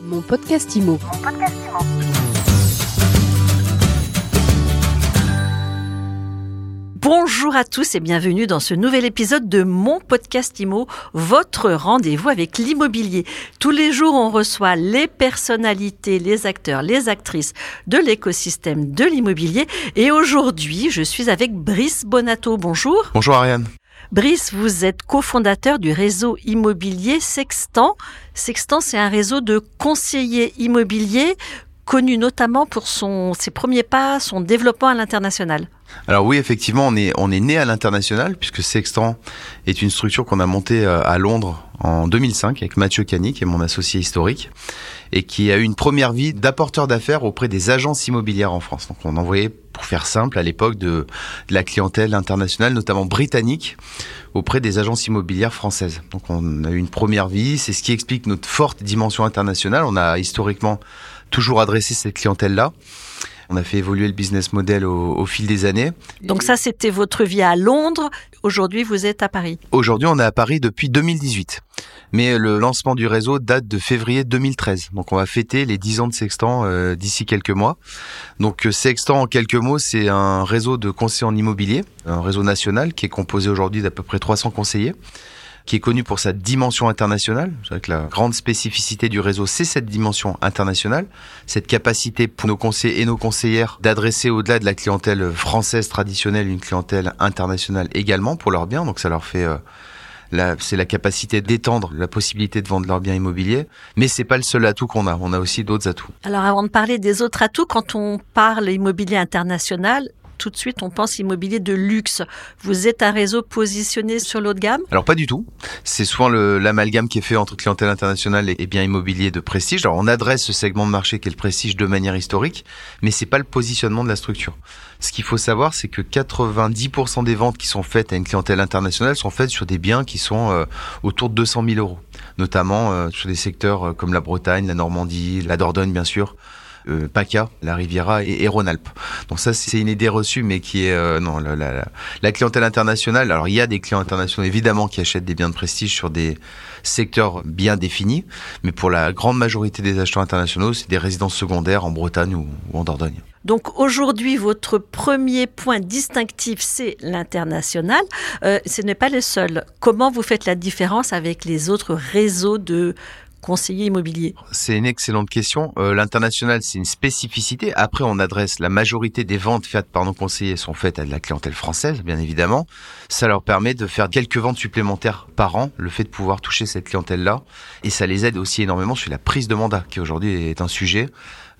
Mon podcast IMO. Bonjour à tous et bienvenue dans ce nouvel épisode de mon podcast IMO, votre rendez-vous avec l'immobilier. Tous les jours, on reçoit les personnalités, les acteurs, les actrices de l'écosystème de l'immobilier. Et aujourd'hui, je suis avec Brice Bonato. Bonjour. Bonjour Ariane. Brice, vous êtes cofondateur du réseau immobilier Sextant. Sextant, c'est un réseau de conseillers immobiliers connu notamment pour son, ses premiers pas, son développement à l'international. Alors oui, effectivement, on est, on est né à l'international puisque Sextant est une structure qu'on a montée euh, à Londres en 2005 avec Mathieu Cani, qui est mon associé historique, et qui a eu une première vie d'apporteur d'affaires auprès des agences immobilières en France. Donc on envoyait, pour faire simple, à l'époque de, de la clientèle internationale, notamment britannique, auprès des agences immobilières françaises. Donc on a eu une première vie, c'est ce qui explique notre forte dimension internationale. On a historiquement toujours adressé cette clientèle-là. On a fait évoluer le business model au, au fil des années. Donc ça, c'était votre vie à Londres. Aujourd'hui, vous êtes à Paris. Aujourd'hui, on est à Paris depuis 2018. Mais le lancement du réseau date de février 2013. Donc on va fêter les 10 ans de Sextant euh, d'ici quelques mois. Donc euh, Sextant, en quelques mots, c'est un réseau de conseillers en immobilier, un réseau national qui est composé aujourd'hui d'à peu près 300 conseillers qui est connu pour sa dimension internationale. C'est que la grande spécificité du réseau, c'est cette dimension internationale, cette capacité pour nos conseillers et nos conseillères d'adresser au-delà de la clientèle française traditionnelle une clientèle internationale également pour leurs biens. Donc ça leur fait euh, c'est la capacité d'étendre la possibilité de vendre leurs biens immobiliers. Mais c'est pas le seul atout qu'on a. On a aussi d'autres atouts. Alors, avant de parler des autres atouts, quand on parle immobilier international, tout de suite, on pense immobilier de luxe. Vous êtes un réseau positionné sur l'haut de gamme? Alors pas du tout. C'est souvent l'amalgame qui est fait entre clientèle internationale et, biens immobiliers de prestige. Alors on adresse ce segment de marché qui est le prestige de manière historique, mais c'est pas le positionnement de la structure. Ce qu'il faut savoir, c'est que 90% des ventes qui sont faites à une clientèle internationale sont faites sur des biens qui sont euh, autour de 200 000 euros, notamment euh, sur des secteurs euh, comme la Bretagne, la Normandie, la Dordogne bien sûr euh, PACA, la Riviera et, et Rhône-Alpes. Donc ça, c'est une idée reçue, mais qui est euh, non la, clientèle internationale. Alors il y a des clients internationaux évidemment qui achètent des biens de prestige sur des secteurs bien définis, mais pour la grande majorité des acheteurs internationaux, c'est des résidences secondaires en Bretagne ou, ou en Dordogne. Donc aujourd'hui, votre premier point distinctif, c'est l'international. Euh, ce n'est pas le seul. Comment vous faites la différence avec les autres réseaux de C'est une excellente question. Euh, L'international, c'est une spécificité. Après, on adresse la majorité des ventes faites par nos conseillers sont faites à de la clientèle française, bien évidemment. Ça leur permet de faire quelques ventes supplémentaires par an, le fait de pouvoir toucher cette clientèle-là. Et ça les aide aussi énormément sur la prise de mandat, qui aujourd'hui est un sujet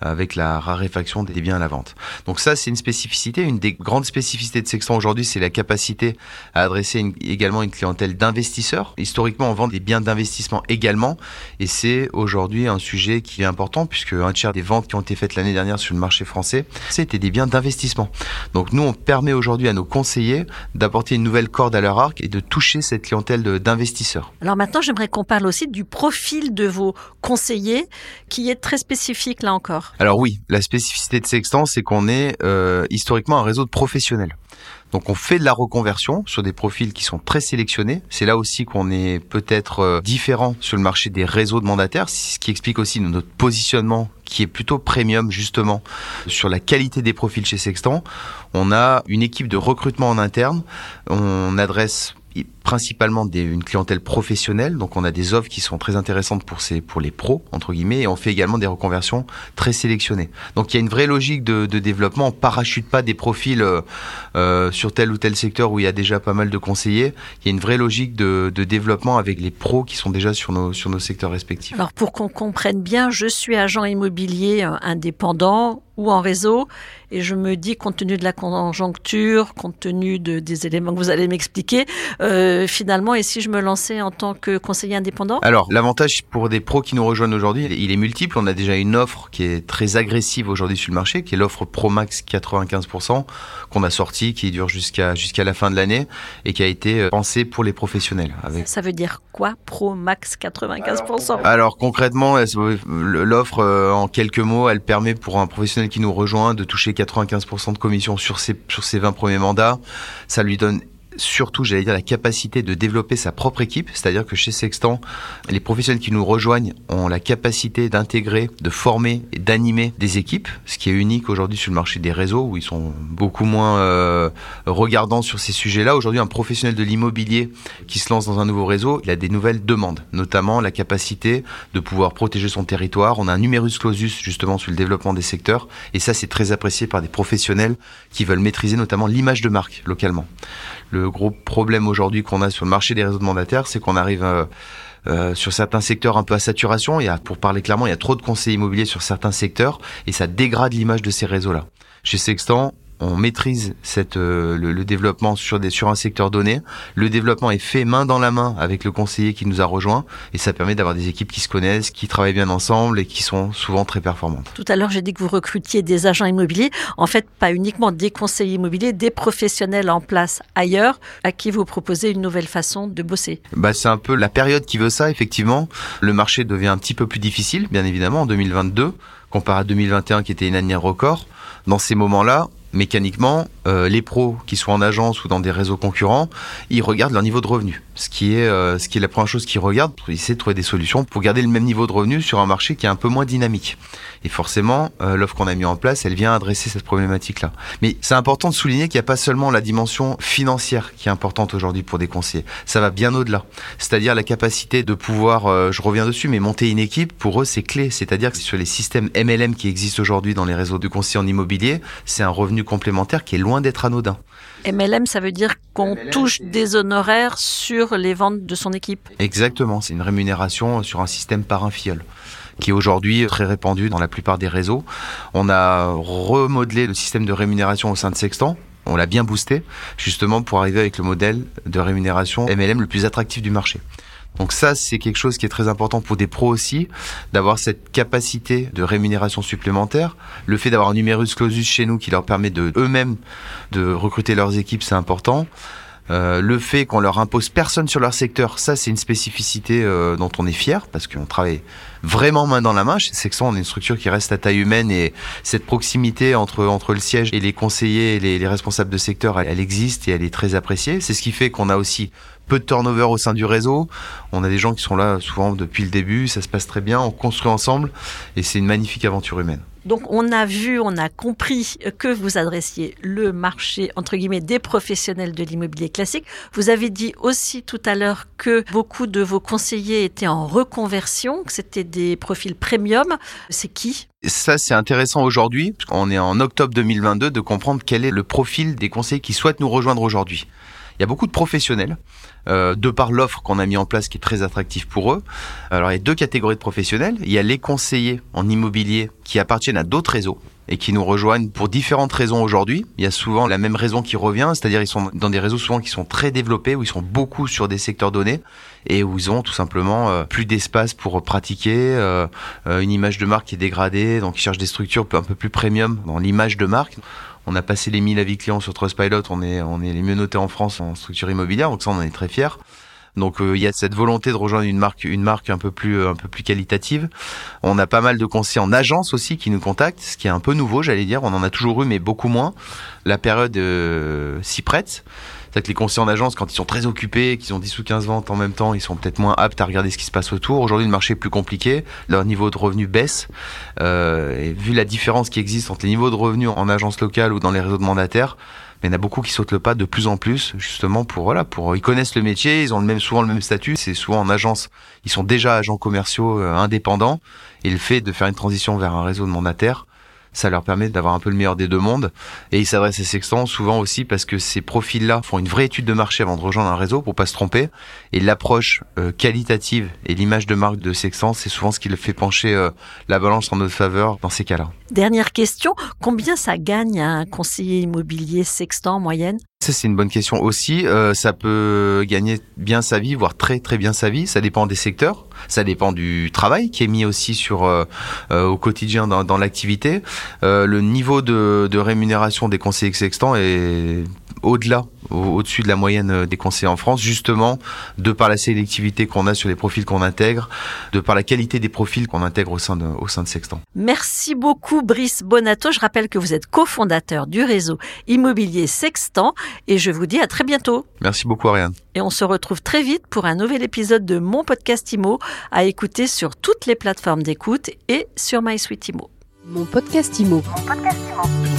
avec la raréfaction des biens à la vente. Donc ça, c'est une spécificité. Une des grandes spécificités de Sextant aujourd'hui, c'est la capacité à adresser également une clientèle d'investisseurs. Historiquement, on vend des biens d'investissement également, et c'est aujourd'hui un sujet qui est important puisque un tiers des ventes qui ont été faites l'année dernière sur le marché français, c'était des biens d'investissement. Donc nous, on permet aujourd'hui à nos conseillers d'apporter une nouvelle corde à leur arc et de toucher cette clientèle d'investisseurs. Alors maintenant, j'aimerais qu'on parle aussi du profil de vos conseillers, qui est très spécifique là encore. Alors oui, la spécificité de Sextant, c'est qu'on est euh, historiquement un réseau de professionnels. Donc on fait de la reconversion sur des profils qui sont très sélectionnés. C'est là aussi qu'on est peut-être euh, différent sur le marché des réseaux de mandataires, ce qui explique aussi notre positionnement qui est plutôt premium justement sur la qualité des profils chez Sextant. On a une équipe de recrutement en interne. On adresse principalement une clientèle professionnelle. Donc on a des offres qui sont très intéressantes pour ces, pour les pros entre guillemets, et on fait également des reconversions très sélectionnées. Donc il y a une vraie logique de, développement. On parachute pas des profils euh, euh, sur tel ou tel secteur où il y a déjà pas mal de conseillers. Il y a une vraie logique de, développement avec les pros qui sont déjà sur nos sur nos secteurs respectifs. Alors pour qu'on comprenne bien, je suis agent immobilier euh, indépendant ou en réseau. Et je me dis, compte tenu de la conjoncture, compte tenu de, des éléments que vous allez m'expliquer, finalement, et si je me lançais en tant que conseiller indépendant? Alors, l'avantage pour des pros qui nous rejoignent aujourd'hui, il est multiple. On a déjà une offre qui est très agressive aujourd'hui sur le marché, qui est l'offre Pro Max 95%, qu'on a sortie, qui dure jusqu'à jusqu'à la fin de l'année et qui a été euh, pensée pour les professionnels. Avec... Ça veut dire quoi, Pro Max 95% Alors, alors concrètement, l'offre, euh, en quelques mots, elle permet pour un professionnel qui nous rejoint de toucher 95% de commission sur ses, sur ses 20 premiers mandats? Ça lui donne surtout, j'allais dire, la capacité de développer sa propre équipe. C'est-à-dire que chez Sextant, les professionnels qui nous rejoignent ont la capacité d'intégrer, de former et d'animer des équipes, ce qui est unique aujourd'hui sur le marché des réseaux où ils sont beaucoup moins euh, regardants sur ces sujets-là. Aujourd'hui, un professionnel de l'immobilier qui se lance dans un nouveau réseau, il a des nouvelles demandes, notamment la capacité de pouvoir protéger son territoire. On a un numerus clausus justement sur le développement des secteurs et ça, c'est très apprécié par des professionnels qui veulent maîtriser notamment l'image de marque localement. Le gros problème aujourd'hui qu'on a sur le marché des réseaux de mandataires, c'est qu'on arrive euh, euh, sur certains secteurs un peu à saturation. Il y a, pour parler clairement, il y a trop de conseils immobiliers sur certains secteurs et ça dégrade l'image de ces réseaux-là. Chez Sextant, on maîtrise cette, euh, le, développement sur, des, sur un secteur donné. Le développement est fait main dans la main avec le conseiller qui nous a rejoint et ça permet d'avoir des équipes qui se connaissent, qui travaillent bien ensemble et qui sont souvent très performantes. Tout à l'heure, j'ai dit que vous recrutiez des agents immobiliers. En fait, pas uniquement des conseillers immobiliers, des professionnels en place ailleurs à qui vous proposez une nouvelle façon de bosser. Bah, c'est un peu la période qui veut ça, effectivement. Le marché devient un petit peu plus difficile, bien évidemment, en 2022, comparé à 2021 qui était une année record. Dans ces moments-là, mécaniquement, euh, les pros qui sont en agence ou dans des réseaux concurrents, ils regardent leur niveau de revenu. Ce qui est, euh, ce qui est la première chose qu'ils regardent pour essayer de trouver des solutions pour garder le même niveau de revenu sur un marché qui est un peu moins dynamique. Et forcément, euh, l'offre qu'on a mis en place, elle vient adresser cette problématique-là. Mais c'est important de souligner qu'il n'y a pas seulement la dimension financière qui est importante aujourd'hui pour des conseillers. Ça va bien au-delà. C'est-à-dire la capacité de pouvoir, je reviens dessus, mais monter une équipe, pour eux, c'est clé. C'est-à-dire que sur les systèmes MLM qui existent aujourd'hui dans les réseaux de conseillers en immobilier, c'est un revenu complémentaire qui est loin d'être anodin. MLM, ça veut dire qu'on touche des honoraires sur les ventes de son équipe Exactement, c'est une rémunération sur un système par un fiole qui est aujourd'hui très répandu dans la plupart des réseaux. On a remodelé le système de rémunération au sein de Sextant. On l'a bien boosté, justement pour arriver avec le modèle de rémunération MLM le plus attractif du marché. Donc ça, c'est quelque chose qui est très important pour des pros aussi, d'avoir cette capacité de rémunération supplémentaire. Le fait d'avoir un numerus clausus chez nous qui leur permet de eux-mêmes de recruter leurs équipes, c'est important. Euh, le fait qu'on leur impose personne sur leur secteur, ça c'est une spécificité euh, dont on est fier parce qu'on travaille vraiment main dans la main. Chez Sexton, on est une structure qui reste à taille humaine et cette proximité entre entre le siège et les conseillers et les, les responsables de secteur, elle, existe et elle est très appréciée. C'est ce qui fait qu'on a aussi peu de turnover au sein du réseau. On a des gens qui sont là souvent depuis le début, ça se passe très bien, on construit ensemble et c'est une magnifique aventure humaine. Donc on a vu, on a compris que vous adressiez le marché entre guillemets des professionnels de l'immobilier classique. Vous avez dit aussi tout à l'heure que beaucoup de vos conseillers étaient en reconversion, que c'était des profils premium. C'est qui? Ça, c'est intéressant aujourd'hui, on est en octobre 2022, de comprendre quel est le profil des conseillers qui souhaitent nous rejoindre aujourd'hui. Il y a beaucoup de professionnels, euh, de par l'offre qu'on a mis en place qui est très attractive pour eux. Alors il y a deux catégories de professionnels. Il y a les conseillers en immobilier qui appartiennent à d'autres réseaux et qui nous rejoignent pour différentes raisons aujourd'hui. Il y a souvent la même raison qui revient, c'est-à-dire ils sont dans des réseaux souvent qui sont très développés, où ils sont beaucoup sur des secteurs donnés et où ils ont tout simplement euh, plus d'espace pour pratiquer, euh, euh, une image de marque qui est dégradée, donc ils cherchent des structures un peu plus premium dans l'image de marque. On a passé les 1000 avis clients sur Trustpilot, on est, on est les mieux notés en France en structure immobilière, donc ça on en est très fiers. Donc euh, il y a cette volonté de rejoindre une marque, une marque un peu plus, un peu plus qualitative. On a pas mal de conseillers en agence aussi qui nous contactent, ce qui est un peu nouveau, j'allais dire. On en a toujours eu, mais beaucoup moins. La période euh, s'y prête. C'est que les conseillers en agence, quand ils sont très occupés, qu'ils ont 10 ou 15 ventes en même temps, ils sont peut-être moins aptes à regarder ce qui se passe autour. Aujourd'hui, le marché est plus compliqué, leur niveau de revenu baisse. Euh, et vu la différence qui existe entre les niveaux de revenus en agence locale ou dans les réseaux de mandataires, mais il y en a beaucoup qui sautent le pas de plus en plus, justement pour voilà, pour ils connaissent le métier, ils ont le même souvent le même statut. C'est souvent en agence, ils sont déjà agents commerciaux euh, indépendants, et le fait de faire une transition vers un réseau de mandataires, ça leur permet d'avoir un peu le meilleur des deux mondes. Et ils s'adressent à Sextant souvent aussi parce que ces profils-là font une vraie étude de marché avant de rejoindre un réseau pour pas se tromper. Et l'approche euh, qualitative et l'image de marque de Sextant, c'est souvent ce qui le fait pencher euh, la balance en notre faveur dans ces cas-là. Dernière question, combien ça gagne un conseiller immobilier Sextant en moyenne? Ça, c'est une bonne question aussi. Euh, ça peut gagner bien sa vie, voire très très bien sa vie. Ça dépend des secteurs. Ça dépend du travail qui est mis aussi sur euh, euh, au quotidien dans, l'activité. Le niveau de, de rémunération des conseillers sextants est au-delà, au-dessus de la moyenne euh, des conseillers en France, justement de par la sélectivité qu'on a sur les profils qu'on intègre, de par la qualité des profils qu'on intègre au sein de, au sein de Sextant. Merci beaucoup Brice Bonato. Je rappelle que vous êtes cofondateur du réseau immobilier Sextant et je vous dis à très bientôt. Merci beaucoup Ariane. Et on se retrouve très vite pour un nouvel épisode de mon podcast Imo à écouter sur toutes les plateformes d'écoute et sur MySuite Imo. Mon podcast Imo. Mon podcast Imo.